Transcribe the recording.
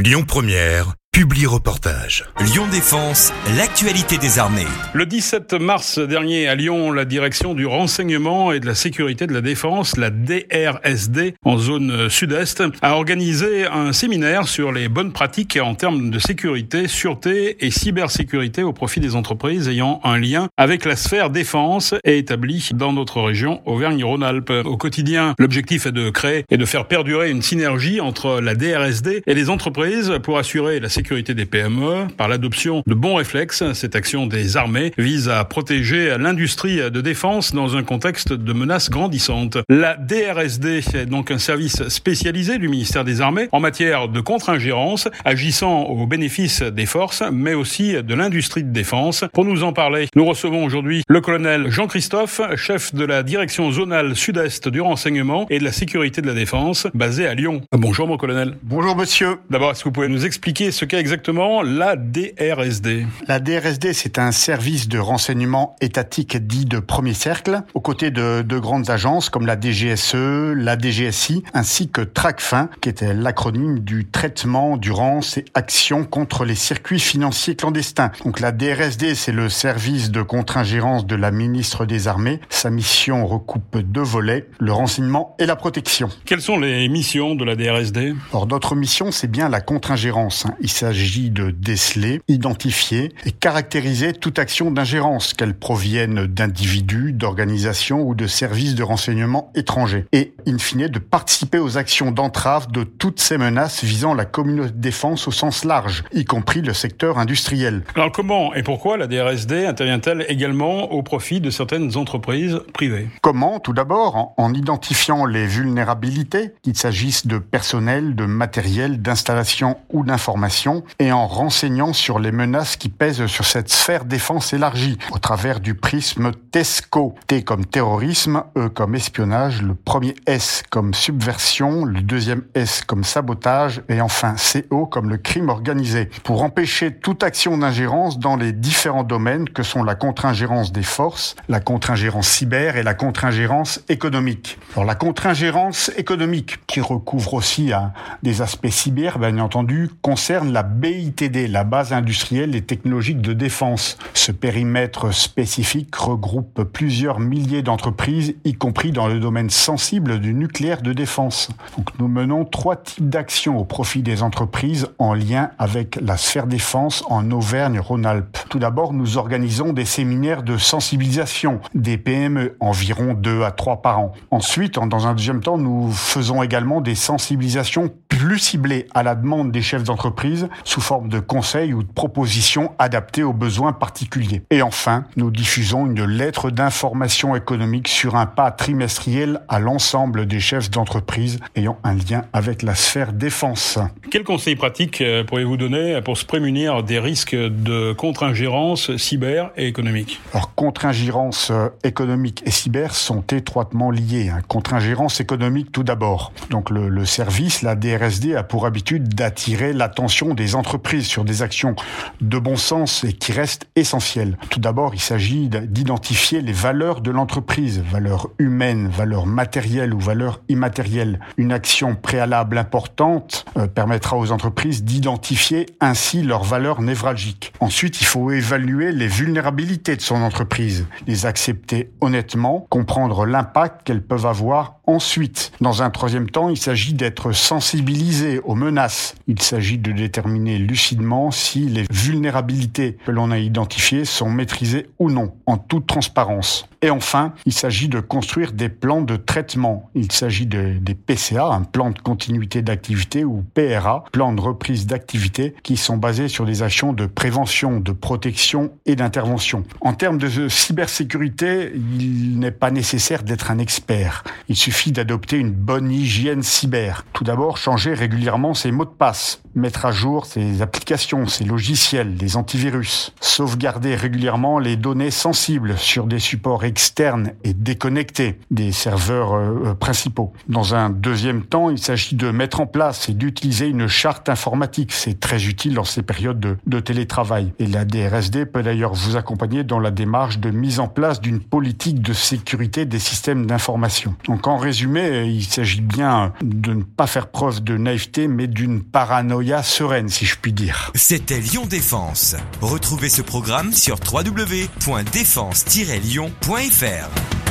Lyon Première, publie reportage. Lyon Défense, l'actualité des armées. Le 17 mars dernier à Lyon, la direction du renseignement et de la sécurité de la défense, la DRSD, en zone sud-est, a organisé un séminaire sur les bonnes pratiques en termes de sécurité, sûreté et cybersécurité au profit des entreprises ayant un lien avec la sphère défense et établie dans notre région Auvergne-Rhône-Alpes. Au quotidien, l'objectif est de créer et de faire perdurer une synergie entre la DRSD et les entreprises pour assurer la sécurité sécurité des PME par l'adoption de bons réflexes. Cette action des armées vise à protéger l'industrie de défense dans un contexte de menaces grandissantes. La DRSD est donc un service spécialisé du ministère des Armées en matière de contre-ingérence, agissant au bénéfice des forces, mais aussi de l'industrie de défense. Pour nous en parler, nous recevons aujourd'hui le colonel Jean-Christophe, chef de la direction zonale sud-est du renseignement et de la sécurité de la défense, basée à Lyon. Bonjour mon colonel. Bonjour monsieur. D'abord, est-ce que vous pouvez nous expliquer ce qu'est exactement la DRSD La DRSD, c'est un service de renseignement étatique dit de premier cercle, aux côtés de, de grandes agences comme la DGSE, la DGSI, ainsi que TRACFIN, qui était l'acronyme du traitement, durance et action contre les circuits financiers clandestins. Donc la DRSD, c'est le service de contre-ingérence de la ministre des Armées. Sa mission recoupe deux volets, le renseignement et la protection. Quelles sont les missions de la DRSD Or, notre mission, c'est bien la contre-ingérence. Il s'agit de déceler, identifier et caractériser toute action d'ingérence, qu'elle provienne d'individus, d'organisations ou de services de renseignement étrangers. Et, in fine, de participer aux actions d'entrave de toutes ces menaces visant la communauté de défense au sens large, y compris le secteur industriel. Alors comment et pourquoi la DRSD intervient-elle également au profit de certaines entreprises privées? Comment? Tout d'abord, en identifiant les vulnérabilités, qu'il s'agisse de personnel, de matériel, d'installation ou d'information, et en renseignant sur les menaces qui pèsent sur cette sphère défense élargie au travers du prisme TESCO. T comme terrorisme, E comme espionnage, le premier S comme subversion, le deuxième S comme sabotage et enfin CO comme le crime organisé. Pour empêcher toute action d'ingérence dans les différents domaines que sont la contre-ingérence des forces, la contre-ingérence cyber et la contre-ingérence économique. Alors la contre-ingérence économique qui recouvre aussi hein, des aspects cyber, bien entendu, concerne la BITD, la base industrielle et technologique de défense. Ce périmètre spécifique regroupe plusieurs milliers d'entreprises, y compris dans le domaine sensible du nucléaire de défense. Donc nous menons trois types d'actions au profit des entreprises en lien avec la sphère défense en Auvergne-Rhône-Alpes. Tout d'abord, nous organisons des séminaires de sensibilisation des PME, environ deux à trois par an. Ensuite, dans un deuxième temps, nous faisons également des sensibilisations plus ciblées à la demande des chefs d'entreprise sous forme de conseils ou de propositions adaptées aux besoins particuliers. Et enfin, nous diffusons une lettre d'information économique sur un pas trimestriel à l'ensemble des chefs d'entreprise ayant un lien avec la sphère défense. Quels conseils pratiques euh, pourriez-vous donner pour se prémunir des risques de contre-ingérence cyber et économique? Alors, contre-ingérence euh, économique et cyber sont étroitement liés. Hein. Contre-ingérence économique tout d'abord. Donc, le, le service, la DRSD, a pour habitude d'attirer l'attention des entreprises sur des actions de bon sens et qui restent essentielles. Tout d'abord, il s'agit d'identifier les valeurs de l'entreprise, valeurs humaines, valeurs matérielles ou valeurs immatérielles. Une action préalable importante euh, permettra aux entreprises d'identifier ainsi leurs valeurs névralgiques. Ensuite, il faut évaluer les vulnérabilités de son entreprise, les accepter honnêtement, comprendre l'impact qu'elles peuvent avoir ensuite. Dans un troisième temps, il s'agit d'être sensibilisé aux menaces. Il s'agit de déterminer lucidement si les vulnérabilités que l'on a identifiées sont maîtrisées ou non, en toute transparence. Et enfin, il s'agit de construire des plans de traitement. Il s'agit de, des PCA, un plan de continuité d'activité, ou PRA, plan de reprise d'activité, qui sont basés sur des actions de prévention, de protection et d'intervention. En termes de cybersécurité, il n'est pas nécessaire d'être un expert. Il suffit d'adopter une bonne hygiène cyber. Tout d'abord, changer régulièrement ses mots de passe, mettre à jour jour ses applications, ses logiciels, les antivirus, sauvegarder régulièrement les données sensibles sur des supports externes et déconnectés des serveurs euh, principaux. Dans un deuxième temps, il s'agit de mettre en place et d'utiliser une charte informatique. C'est très utile dans ces périodes de, de télétravail. Et la DRSD peut d'ailleurs vous accompagner dans la démarche de mise en place d'une politique de sécurité des systèmes d'information. Donc en résumé, il s'agit bien de ne pas faire preuve de naïveté, mais d'une paranoïa sereine, si je puis dire. C'était Lyon Défense. Retrouvez ce programme sur www.défense-lyon.fr.